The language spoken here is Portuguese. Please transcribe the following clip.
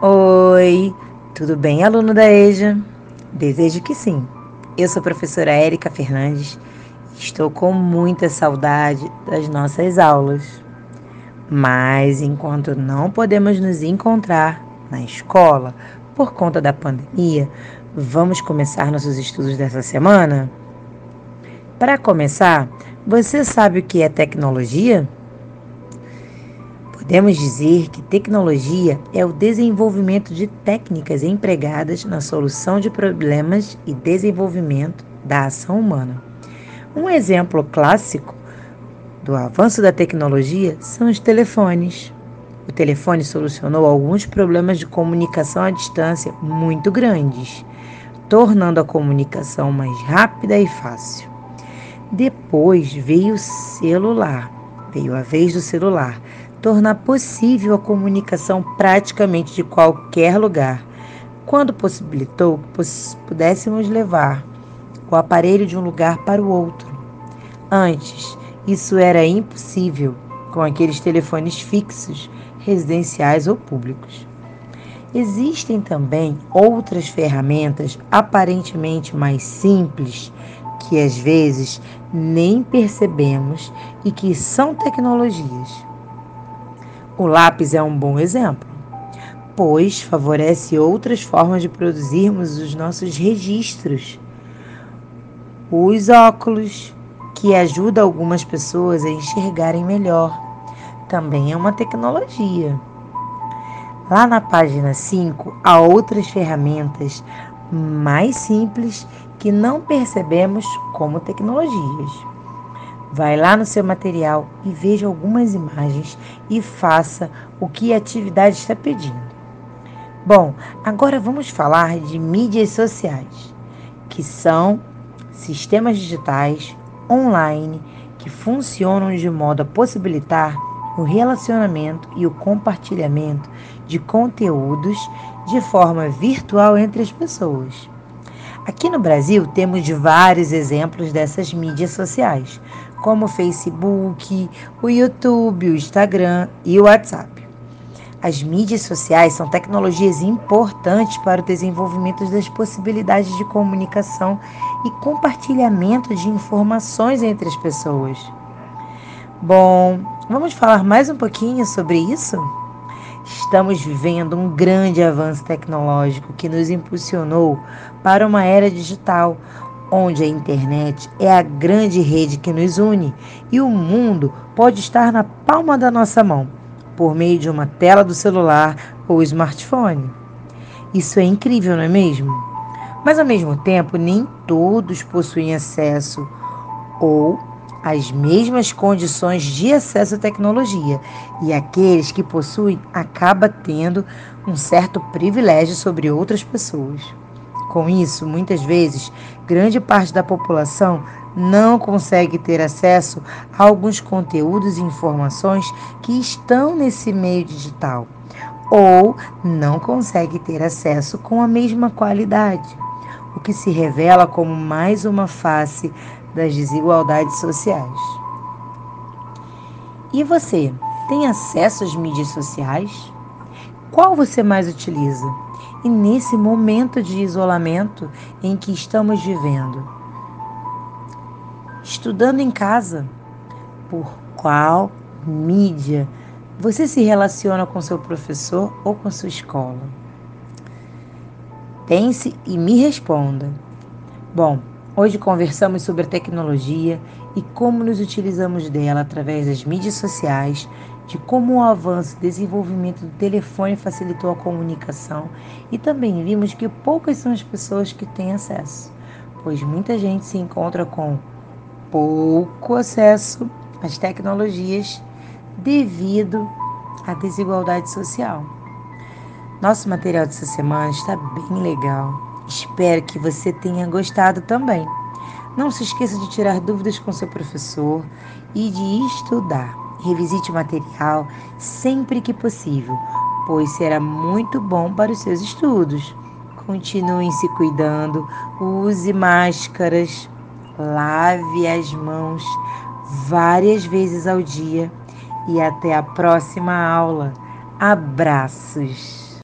Oi, tudo bem, aluno da EJA? Desejo que sim. Eu sou a professora Érica Fernandes e estou com muita saudade das nossas aulas. Mas enquanto não podemos nos encontrar na escola por conta da pandemia, vamos começar nossos estudos dessa semana? Para começar, você sabe o que é tecnologia? Podemos dizer que tecnologia é o desenvolvimento de técnicas empregadas na solução de problemas e desenvolvimento da ação humana. Um exemplo clássico do avanço da tecnologia são os telefones. O telefone solucionou alguns problemas de comunicação à distância muito grandes, tornando a comunicação mais rápida e fácil. Depois veio o celular, veio a vez do celular, tornar possível a comunicação praticamente de qualquer lugar, quando possibilitou que pudéssemos levar o aparelho de um lugar para o outro. Antes, isso era impossível com aqueles telefones fixos, residenciais ou públicos. Existem também outras ferramentas aparentemente mais simples que às vezes nem percebemos e que são tecnologias. O lápis é um bom exemplo, pois favorece outras formas de produzirmos os nossos registros. Os óculos, que ajuda algumas pessoas a enxergarem melhor, também é uma tecnologia. Lá na página 5 há outras ferramentas mais simples que não percebemos como tecnologias. Vai lá no seu material e veja algumas imagens e faça o que a atividade está pedindo. Bom, agora vamos falar de mídias sociais, que são sistemas digitais online que funcionam de modo a possibilitar o relacionamento e o compartilhamento de conteúdos de forma virtual entre as pessoas. Aqui no Brasil temos vários exemplos dessas mídias sociais, como o Facebook, o YouTube, o Instagram e o WhatsApp. As mídias sociais são tecnologias importantes para o desenvolvimento das possibilidades de comunicação e compartilhamento de informações entre as pessoas. Bom, vamos falar mais um pouquinho sobre isso? Estamos vivendo um grande avanço tecnológico que nos impulsionou para uma era digital, onde a internet é a grande rede que nos une e o mundo pode estar na palma da nossa mão, por meio de uma tela do celular ou smartphone. Isso é incrível, não é mesmo? Mas ao mesmo tempo, nem todos possuem acesso ou as mesmas condições de acesso à tecnologia, e aqueles que possuem acaba tendo um certo privilégio sobre outras pessoas. Com isso, muitas vezes, grande parte da população não consegue ter acesso a alguns conteúdos e informações que estão nesse meio digital, ou não consegue ter acesso com a mesma qualidade, o que se revela como mais uma face das desigualdades sociais. E você, tem acesso às mídias sociais? Qual você mais utiliza? e nesse momento de isolamento em que estamos vivendo. Estudando em casa, por qual mídia você se relaciona com seu professor ou com sua escola? Pense e me responda. Bom, hoje conversamos sobre a tecnologia e como nos utilizamos dela através das mídias sociais de como o avanço e desenvolvimento do telefone facilitou a comunicação e também vimos que poucas são as pessoas que têm acesso, pois muita gente se encontra com pouco acesso às tecnologias devido à desigualdade social. Nosso material dessa semana está bem legal. Espero que você tenha gostado também. Não se esqueça de tirar dúvidas com seu professor e de estudar. Revisite o material sempre que possível, pois será muito bom para os seus estudos. Continuem se cuidando, use máscaras, lave as mãos várias vezes ao dia e até a próxima aula. Abraços!